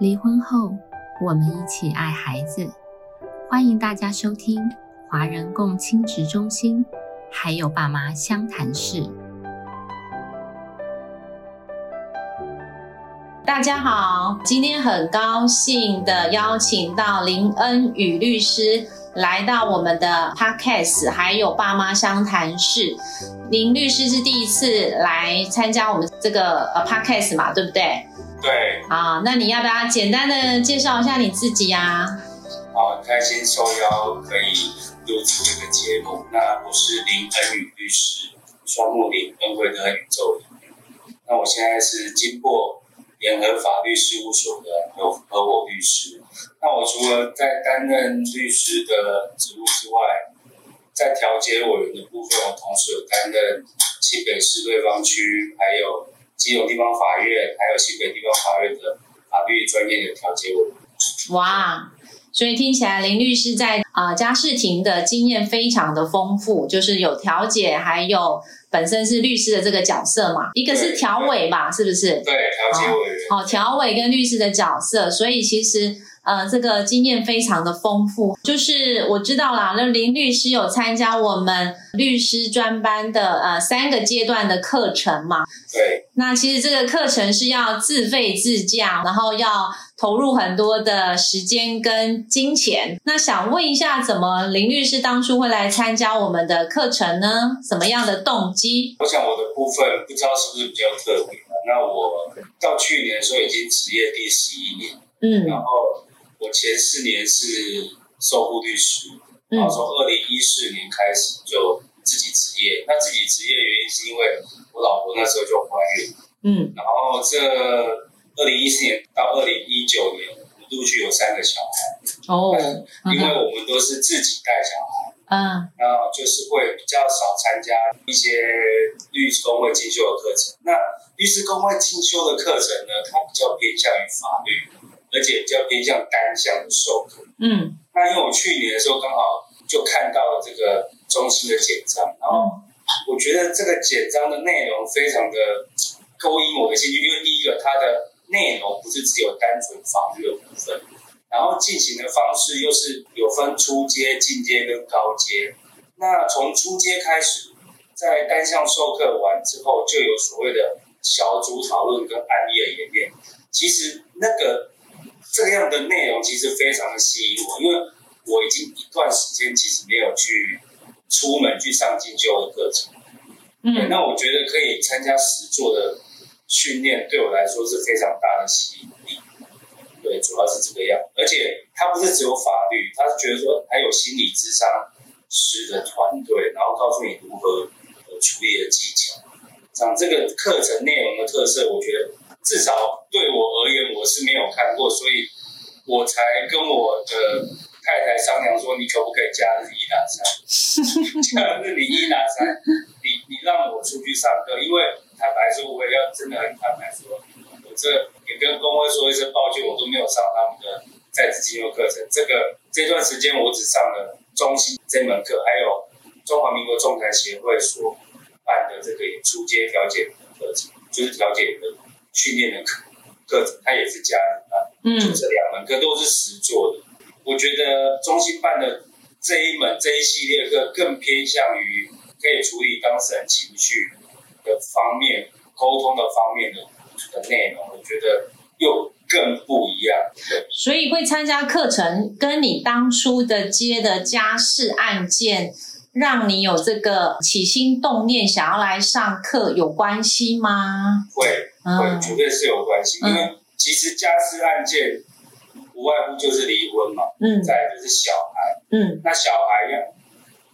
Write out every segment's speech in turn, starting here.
离婚后，我们一起爱孩子。欢迎大家收听华人共亲职中心，还有爸妈相谈室。大家好，今天很高兴的邀请到林恩宇律师来到我们的 podcast，还有爸妈相谈室。林律师是第一次来参加我们这个呃 podcast 嘛，对不对？对，好，那你要不要简单的介绍一下你自己呀、好，很开心受邀可以录制这个节目。那我是林恩宇律师，双木林恩惠的宇宙里。那我现在是经过联合法律事务所的有合伙律师。那我除了在担任律师的职务之外，在调解委员的部分，我同时有担任新北市对方区，还有基隆地方法院，还有新北地方法院的法律专业的调解委员。哇，所以听起来林律师在啊、呃家事庭的经验非常的丰富，就是有调解，还有本身是律师的这个角色嘛，一个是对调委嘛，是不是？对，调解委员。哦，调委跟律师的角色，所以其实呃，这个经验非常的丰富。就是我知道啦，那林律师有参加我们律师专班的呃三个阶段的课程嘛。对，那其实这个课程是要自费自驾，然后要投入很多的时间跟金钱。那想问一下，怎么林律师当初会来参加我们的课程呢？什么样的动机？我想我的部分不知道是不是比较特别吧。那我到去年的时候已经职业第十一年，嗯然后我前四年是受雇律师，然后嗯从二零一四年开始就自己职业。那自己职业原因是因为我老婆那时候就怀孕，嗯然后这二零一四年到二零一九年，我们陆续有三个小孩，哦，因为我们都是自己带小孩。嗯那就是会比较少参加一些律师工会进修的课程。那律师工会进修的课程呢，它比较偏向于法律，而且比较偏向单向的授课。嗯那因为我去年的时候刚好就看到了这个中心的简章，然后我觉得这个简章的内容非常的勾引我的兴趣，因为第一个它的内容不是只有单纯法律的部分，然后进行的方式又是有分初阶、进阶跟高阶。那从初阶开始，在单项授课完之后，就有所谓的小组讨论跟案例的演练。其实那个这样的内容其实非常的吸引我，因为我已经一段时间其实没有去出门去上进修的课程。对，嗯那我觉得可以参加实作的训练，对我来说是非常大的吸引力。对，主要是这个样，而且他不是只有法律，他是觉得说还有心理智商师的团队，然后告诉你如何呃处理的技巧。讲这个课程内容的特色，我觉得至少对我而言我是没有看过，所以我才跟我的太太商量说，你可不可以假日一打三？假日你一打三，你你让我出去上课，因为坦白说，我也要真的很坦白说，我这也跟工会说一声抱歉，我都没有上他们的在职进修课程。这个这段时间我只上了中心这门课，还有中华民国仲裁协会所办的这个出街调解的课程，就是调解的训练的课课程，它也是假日班。就嗯这两门课都是实做的。我觉得中心办的这一门这一系列课更偏向于可以处理当事人情绪的方面、沟通的方面的的内容，我觉得又更不一样。对，所以会参加课程，跟你当初的接的家事案件，让你有这个起心动念想要来上课有关系吗？会会嗯绝对是有关系，嗯因为其实家事案件无外乎就是离婚嘛，嗯再来就是小孩。嗯那小孩要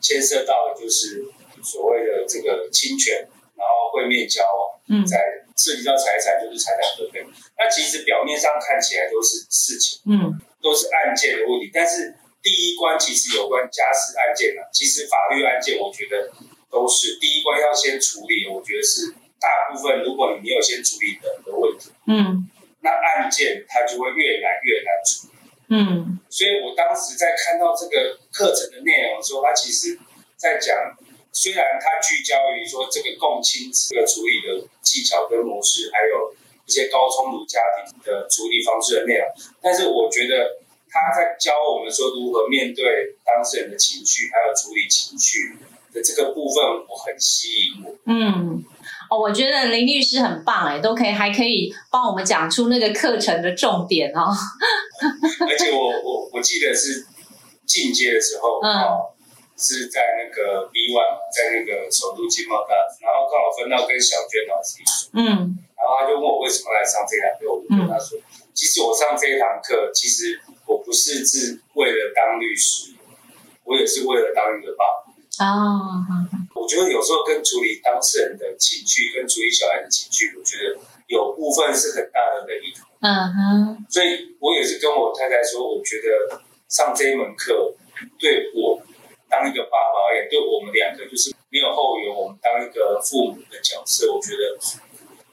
牵涉到的就是所谓的这个侵权，然后会面交往，嗯在涉及到财产就是财产分配。那其实表面上看起来都是事情，嗯都是案件的问题，但是第一关其实有关家事案件啊，其实法律案件我觉得都是第一关要先处理，我觉得是大部分如果你没有先处理人的问题，嗯。那案件它就会越来越难处理。嗯。所以我当时在看到这个课程的内容的时候，它其实在讲，虽然它聚焦于说这个共亲这个处理的技巧跟模式，还有一些高冲突家庭的处理方式的内容，但是我觉得他在教我们说如何面对当事人的情绪，还有处理情绪的这个部分，我很吸引我。嗯，哦，我觉得林律师很棒哎，都可以还可以帮我们讲出那个课程的重点哦。而且我我我记得是进阶的时候，嗯哦，是在那个 B one，在那个首都经贸大，然后刚好分到跟小娟老师一组，嗯然后他就问我为什么来上这堂课，我就跟他说，其实我上这一堂课，其实我不是是为了当律师，我也是为了当一个爸爸。啊，我觉得有时候跟处理当事人的情绪，跟处理小孩的情绪，我觉得有部分是很大的雷同。嗯哼，所以我也是跟我太太说，我觉得上这一门课对我当一个爸爸而言，对我们两个就是没有后援，我们当一个父母的角色，我觉得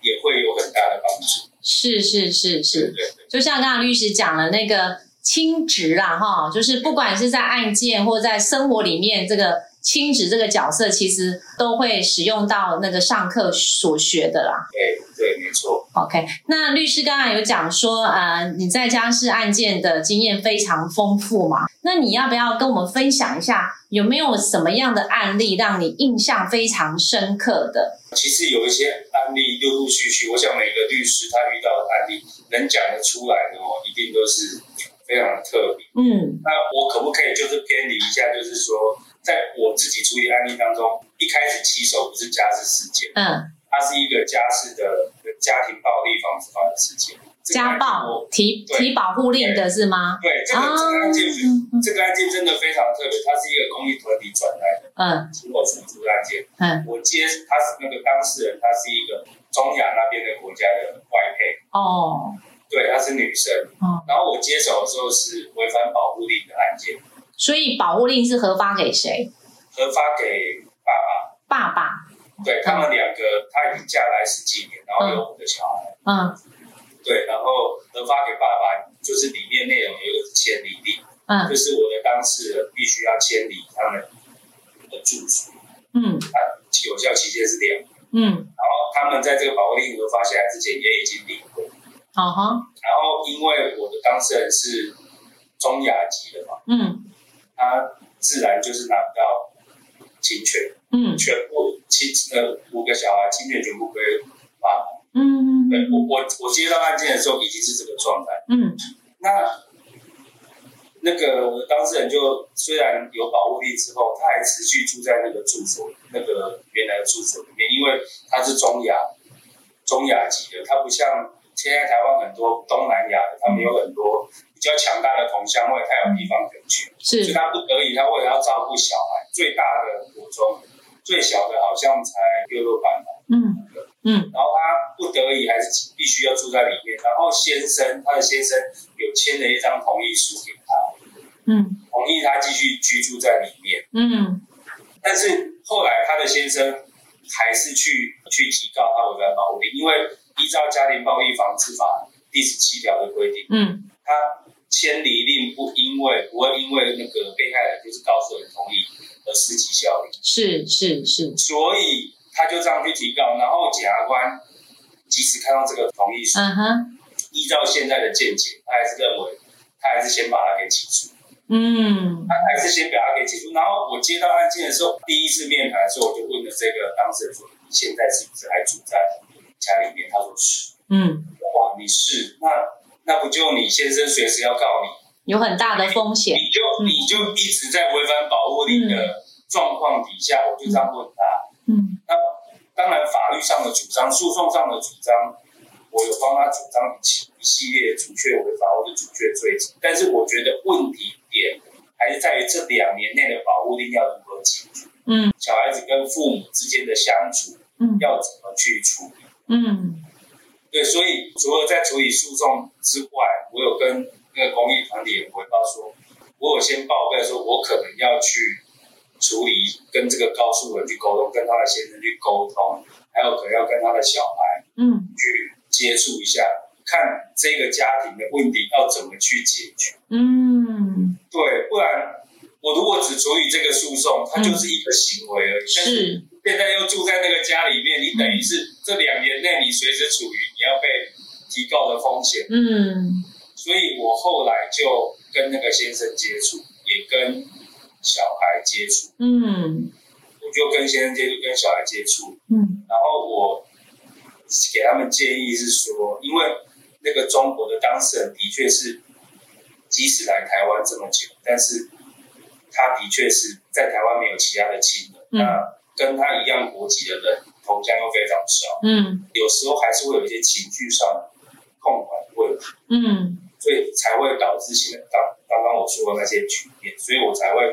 也会有很大的帮助。是是是是，对对，就像刚刚律师讲的那个亲职啦，哈，就是不管是在案件或在生活里面，这个亲职这个角色，其实都会使用到那个上课所学的啦。对对，没错。OK，那律师刚刚有讲说，呃，你在家事案件的经验非常丰富嘛？那你要不要跟我们分享一下，有没有什么样的案例让你印象非常深刻的？其实有一些案例陆陆续续，我想每个律师他遇到的案例能讲得出来的哦，一定都是非常的特别。嗯那我可不可以就是偏离一下，就是说，在我自己处理案例当中，一开始起手不是家事事件，嗯，它是一个家事的家庭暴力防治法的事件。家暴提提保护令的是吗？对这个这个案件这个案件真的非常特别，它是一个公益团体转来的嗯经过辅助案件。嗯，我接他是那个当事人，他是一个中亚那边的国家的外配，哦对，她是女生。哦，然后我接手的时候是违反保护令的案件，所以保护令是核发给谁？核发给爸爸。爸爸。对他们两个，她已经嫁来十几年，然后有五个小孩。嗯对，然后核发给爸爸，就是里面内容有一个离令，嗯就是我的当事人必须要迁离他们的住所，嗯啊，有效期限是两年。嗯，然后他们在这个保护令核发下来之前也已经离婚，好哈，然后因为我的当事人是中亚籍的嘛，嗯他自然就是拿不到侵权，嗯全部亲呃五个小孩侵权全部归爸爸。嗯对我我我接到案件的时候已经是这个状态。嗯那那个我的当事人就虽然有保护力之后，他还持续住在那个住所那个原来的住所里面，因为他是中亚中亚籍的，他不像现在台湾很多东南亚的，他们有很多比较强大的同乡会，他有地方可以去，所以是他不得已，他为了要照顾小孩，最大的国中，最小的好像才六六班吧。嗯嗯然后他不得已还是必须要住在里面。然后先生，他的先生有签了一张同意书给他，嗯同意他继续居住在里面。嗯但是后来他的先生还是去去提告他违反保护令，因为依照家庭暴力防治法第十七条的规定，嗯他迁离令不因为不会因为那个被害人就是告诉人同意而失其效力。是是是，所以他就这样去提告，然后检察官即使看到这个同意书，嗯哼依照现在的见解，他还是认为他还是先把他给起诉，嗯他还是先把他给起诉。然后我接到案件的时候，第一次面谈的时候，我就问了这个当事人说：“你现在是不是还住在家里面？”他说是。嗯，哇，你是那那不就你先生随时要告你，有很大的风险，你就你就一直在违反保护令的状况底下，我就这样问他。嗯。那当然，法律上的主张、诉讼上的主张，我有帮他主张一系一系列主确违法或者主确罪责。但是我觉得问题点还是在于这两年内的保护令要如何解决，嗯。小孩子跟父母之间的相处嗯。要怎么去处理。嗯对，所以除了在处理诉讼之外，我有跟那个公益团体也回报说，我有先报备说，我可能要去处理跟这个告诉人去沟通，跟他的先生去沟通，还有可能要跟他的小孩嗯去接触一下，看这个家庭的问题要怎么去解决。嗯，对，不然我如果只处理这个诉讼，它就是一个行为而已。是，现在又住在那个家里面，你等于是这两年内你随时处于你要被提告的风险。嗯。所以我后来就跟那个先生接触，也跟小孩接触，嗯。我就跟先生接触，跟小孩接触，嗯。然后我给他们建议是说，因为那个中国的当事人的确是，即使来台湾这么久，但是他的确是在台湾没有其他的亲人，嗯。那跟他一样国籍的人头像又非常少，嗯有时候还是会有一些情绪上控管的问题。嗯所以才会导致现在刚刚刚我说的那些局面，所以我才会，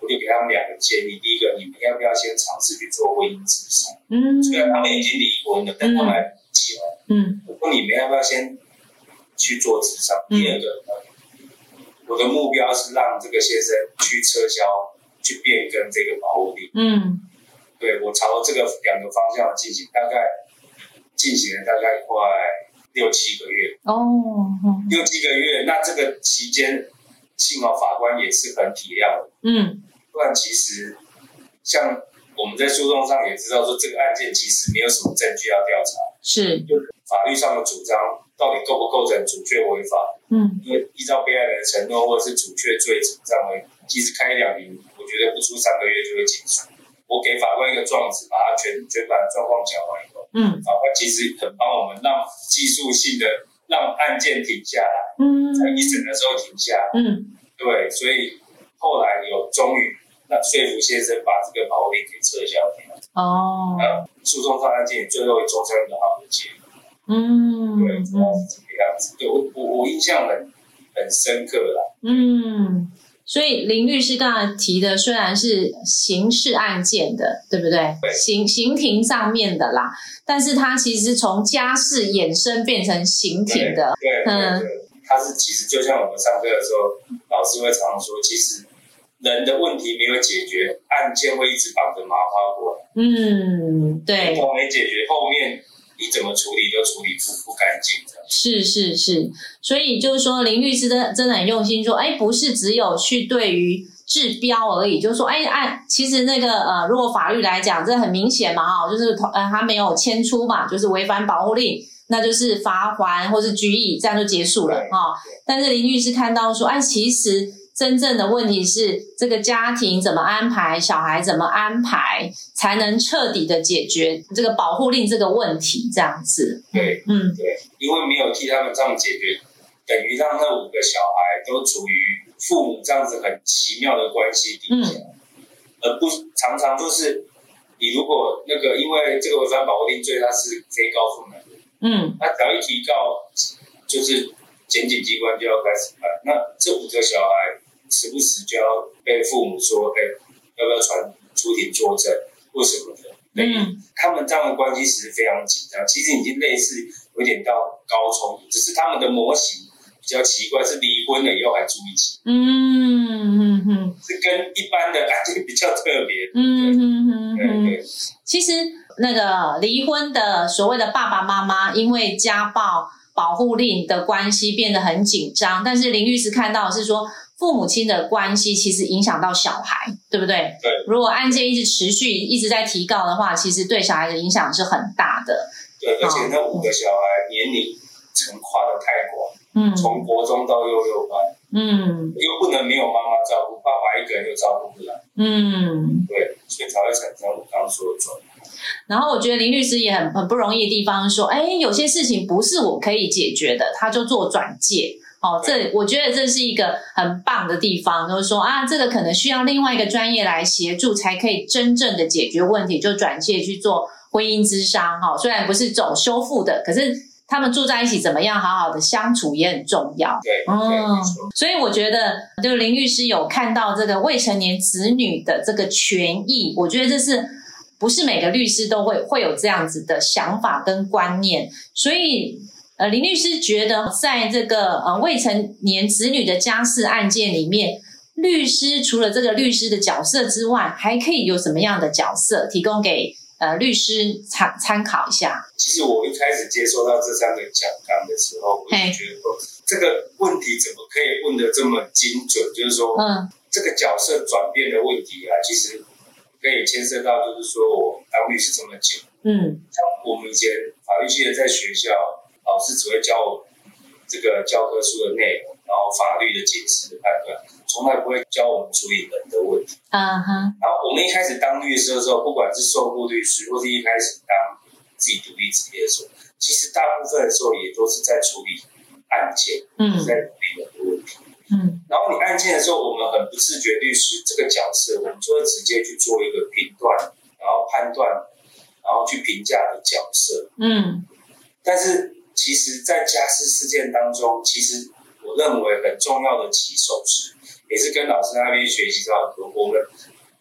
我就给他们两个建议。第一个，你们要不要先尝试去做婚姻咨商？嗯虽然他们已经离婚了，但他们还不结婚。嗯我说你们要不要先去做咨商？嗯第二个呢，我的目标是让这个先生去撤销、去变更这个保护令。嗯对我朝这个两个方向进行，大概进行了大概快六七个月。哦哦六七个月，那这个期间，幸好法官也是很体谅的，嗯不然其实像我们在诉讼上也知道说，这个案件其实没有什么证据要调查，是就法律上的主张到底构不构成主确违法？嗯因为依照被害人的承诺或者是主确罪主张为，其实开两庭，我觉得不出三个月就会结束。我给法官一个状子，把他全全盘的状况讲完以后，嗯法官其实很帮我们让技术性的让案件停下来，嗯在一审的时候停下来。嗯对，所以后来有终于那说服先生把这个保护令给撤销掉，哦那诉讼上案件也最后走成一个好的结果。嗯对，主要是这个样子。对我我我印象很很深刻啦。嗯，所以林律师刚才提的虽然是刑事案件的，对不对？对刑刑庭上面的啦，但是它其实从家事衍生变成刑庭的。对对嗯对，他是其实就像我们上课的时候，老师会常常说，其实人的问题没有解决，案件会一直绑着麻花过来，嗯，对，都没解决，后面你怎么处理都处理不不干净的。是是是，所以就是说，林律师真真的很用心说，哎，不是只有去对于治标而已，就是说，哎，按其实那个呃，如果法律来讲，这很明显嘛，哈，就是呃他没有迁出嘛，就是违反保护令，那就是罚还或是拘役，这样就结束了对哈。但是林律师看到说，哎，其实真正的问题是这个家庭怎么安排，小孩怎么安排，才能彻底的解决这个保护令这个问题，这样子。对嗯。对，因为没有替他们这样解决，等于让那五个小孩都处于父母这样子很奇妙的关系底下，而不常常就是你如果那个因为这个违反保护令罪，它是非告诉人，嗯。他只要一提告，就是检警机关就要开始办。那这五个小孩时不时就要被父母说，哎，要不要传出庭作证？或什么的。嗯。他们这样的关系其实非常紧张，其实已经类似有点到高冲突，只是他们的模型比较奇怪，是离婚了以后还住一起，嗯嗯嗯是跟一般的感觉比较特别。嗯嗯对嗯，对。其实那个离婚的所谓的爸爸妈妈，因为家暴保护令的关系变得很紧张，但是林律师看到的是说，父母亲的关系其实影响到小孩，对不对？对。如果案件一直持续，一直在提告的话，其实对小孩的影响是很大的。对，而且那五个小孩年龄层跨的太广，嗯从国中到幼幼班，嗯又不能没有妈妈照顾，爸爸一个人又照顾不来，嗯。对，所以才会产生我刚刚说的状况。然后我觉得林律师也很很不容易的地方是说，哎，有些事情不是我可以解决的，他就做转介。哦，这我觉得这是一个很棒的地方，就是说啊，这个可能需要另外一个专业来协助，才可以真正的解决问题，就转介去做婚姻之商。哈、虽然不是走修复的，可是他们住在一起怎么样好好的相处也很重要。嗯。所以我觉得，就林律师有看到这个未成年子女的这个权益，我觉得这是不是每个律师都会会有这样子的想法跟观念？所以，呃，林律师觉得，在这个呃未成年子女的家事案件里面，律师除了这个律师的角色之外，还可以有什么样的角色提供给呃律师参参考一下？其实我一开始接收到这三个讲纲的时候，我就觉得说，这个问题怎么可以问的这么精准？就是说，嗯这个角色转变的问题啊，其实可以牵涉到，就是说我当律师这么久，嗯像我们以前法律系的在学校啊，老师只会教我这个教科书的内容，然后法律的解释的判断，从来不会教我们处理人的问题。嗯哼，然后我们一开始当律师的时候，不管是受雇律师，或是一开始当自己独立职业的时候，其实大部分的时候也都是在处理案件，嗯在处理人的问题。嗯然后你案件的时候，我们很不自觉，律师这个角色，我们就会直接去做一个评断，然后判断，然后去评价的角色。嗯但是其实，在家事事件当中，其实我认为很重要的起手是，也是跟老师那边学习到很多。我们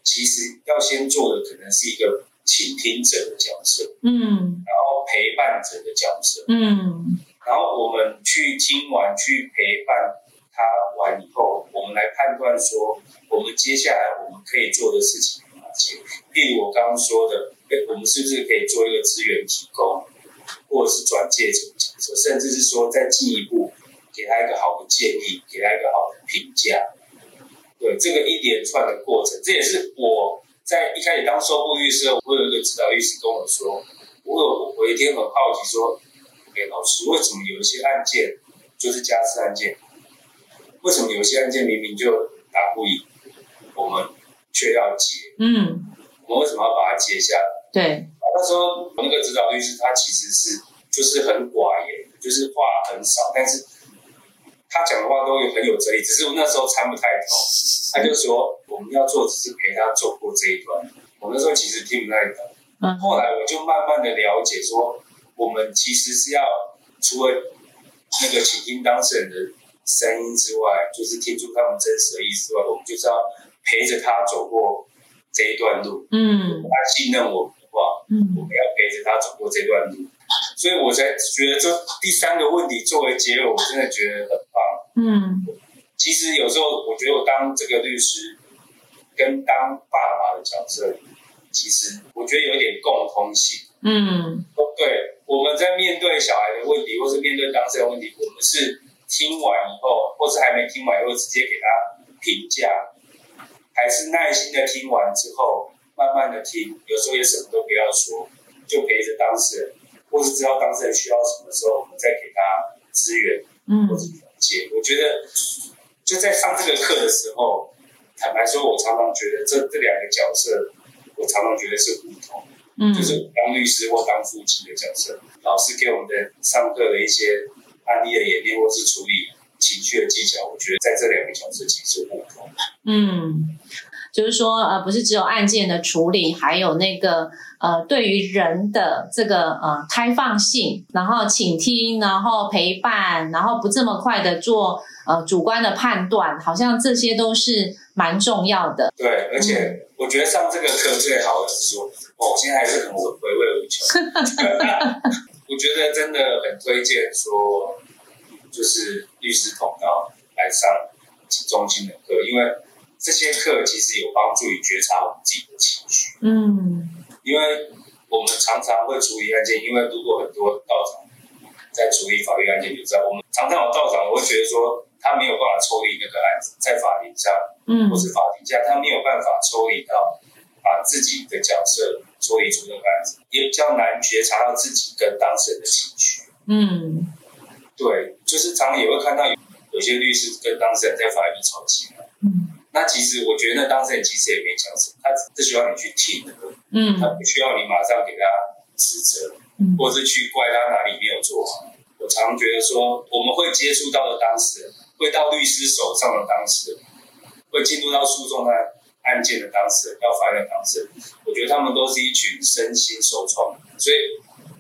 其实要先做的，可能是一个倾听者的角色，嗯然后陪伴者的角色。嗯然后我们去听完，去陪伴他完以后，我们来判断说，我们接下来我们可以做的事情有哪些。例如我刚刚说的，哎，我们是不是可以做一个资源提供，或者是转介者甚至是说再进一步给他一个好的建议，给他一个好的评价。对这个一连串的过程，这也是我在一开始当收护律师，我有一个指导律师跟我说，我有我有一天很好奇说，哎，老师，为什么有一些案件就是家事案件，为什么有些案件明明就打不赢，我们却要接？嗯，我们为什么要把它接下来？对，那时候我那个指导律师他其实是就是很寡言，就是话很少，但是他讲的话都有很有哲理，只是我那时候参不太透。他就说我们要做只是陪他走过这一段，我那时候其实听不太懂。嗯后来我就慢慢的了解说，我们其实是要除了那个倾听当事人的声音之外，就是听出他们真实的意思之外，我们就是要陪着他走过这一段路。嗯他信任我们的话，嗯我嗯们要陪着他走过这段路，所以我才觉得这第三个问题作为结尾，我真的觉得很棒。嗯其实有时候我觉得我当这个律师跟当爸爸的角色，其实我觉得有一点共通性。嗯哦，对，我们在面对小孩的问题，或是面对当事人的问题，我们是听完以后，或是还没听完以后，直接给他评价，还是耐心的听完之后，慢慢的听，有时候也什么都不要说，就陪着当事人，或是知道当事人需要什么时候，我们再给他资源嗯或是了解。我觉得就在上这个课的时候，坦白说，我常常觉得这这两个角色，我常常觉得是不同。嗯，就是当律师或当父亲的角色。老师给我们的上课的一些案例的演练，或是处理情绪的技巧，我觉得在这两个角色其实互通。嗯，就是说，呃，不是只有案件的处理，还有那个呃，对于人的这个呃开放性，然后倾听，然后陪伴，然后不这么快的做呃主观的判断，好像这些都是蛮重要的。对，而且我觉得上这个课最好的是说，哦，我现在还是很回味无穷。我觉得真的很推荐说，就是律师通道来上中心的课，因为这些课其实有帮助于觉察我们自己的情绪。嗯因为我们常常会处理案件，因为如果很多道长在处理法律案件，就知道我们常常有道长，我会觉得说他没有办法抽离那个案子，在法庭上嗯或是法庭下，他没有办法抽离到把自己的角色抽离出那个案子，也比较难觉察到自己跟当事人的情绪。嗯对，就是常常也会看到有有些律师跟当事人在法院里吵起来。嗯那其实我觉得那当事人其实也没讲什么，他只是需要你去听的，嗯他不需要你马上给他指责。嗯或是去怪他哪里没有做好。我常觉得说，我们会接触到的当事人，会到律师手上的当事人，会进入到诉讼案案件的当事人，要法院的当事人，我觉得他们都是一群身心受创，所以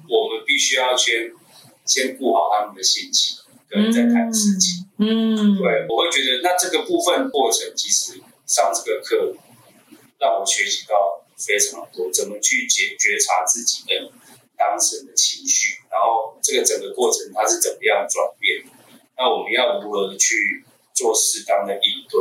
我们必须要先先顾好他们的心情，在谈事情。嗯对，我会觉得那这个部分过程，其实上这个课让我学习到非常多，怎么去觉觉察自己跟当事人的情绪，然后这个整个过程它是怎么样转变，那我们要如何去做适当的应对？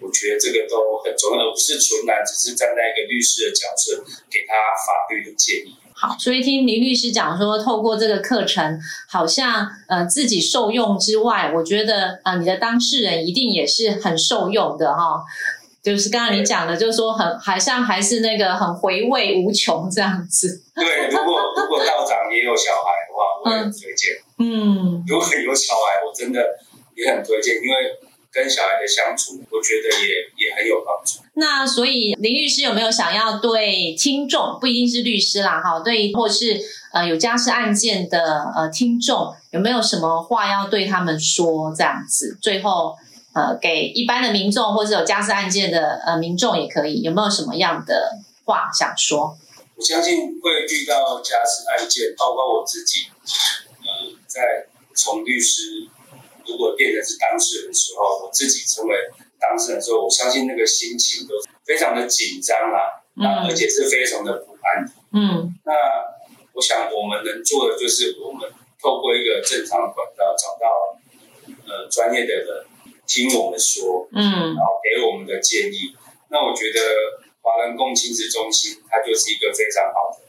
我觉得这个都很重要，而不是纯然只是站在一个律师的角色给他法律的建议。好，所以听林律师讲说，透过这个课程，好像呃自己受用之外，我觉得呃你的当事人一定也是很受用的哈、就是刚刚你讲的，就是说很好像还是那个很回味无穷这样子。对，如果如果道长也有小孩的话，我也很推荐。嗯如果有小孩，我真的也很推荐，因为跟小孩的相处，我觉得也也很有帮助。那所以林律师有没有想要对听众，不一定是律师啦，哈，对或是呃有家事案件的呃听众，有没有什么话要对他们说？这样子，最后呃给一般的民众或者有家事案件的呃民众也可以，有没有什么样的话想说？我相信会遇到家事案件，包括我自己，呃，在从律师如果变成是当事人的时候，我自己成为当事人的时候，我相信那个心情都非常的紧张啦，啊，而且是非常的不安。嗯，那我想我们能做的就是我们透过一个正常的管道找到呃专业的人听我们说，嗯然后给我们的建议。那我觉得华人共亲子中心它就是一个非常好的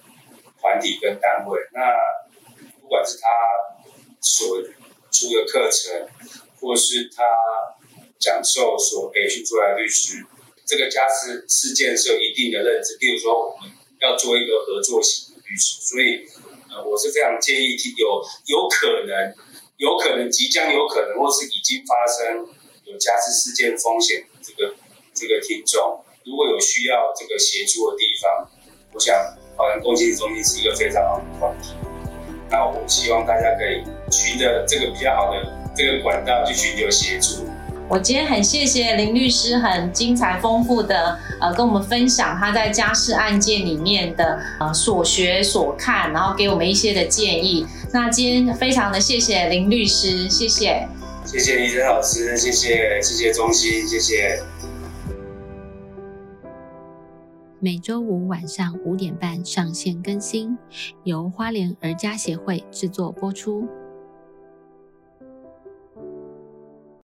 团体跟单位。那不管是他所出的课程，或是他讲授所培训出来的律师，这个家事事件是有一定的认知。例如说，我们要做一个合作型的律师，所以呃，我是非常建议有有可能、有可能即将有可能，或是已经发生有家事事件风险的这个这个听众，如果有需要这个协助的地方，我想华人共信中心是一个非常好的团体。那我希望大家可以循着这个比较好的这个管道去寻求协助。我今天很谢谢林律师，很精彩丰富的呃跟我们分享他在家事案件里面的呃所学所看，然后给我们一些的建议。那今天非常的谢谢林律师，谢谢。谢谢李真老师，谢谢谢谢中心，谢谢。每周五晚上五点半上线更新，由花莲儿家协会制作播出。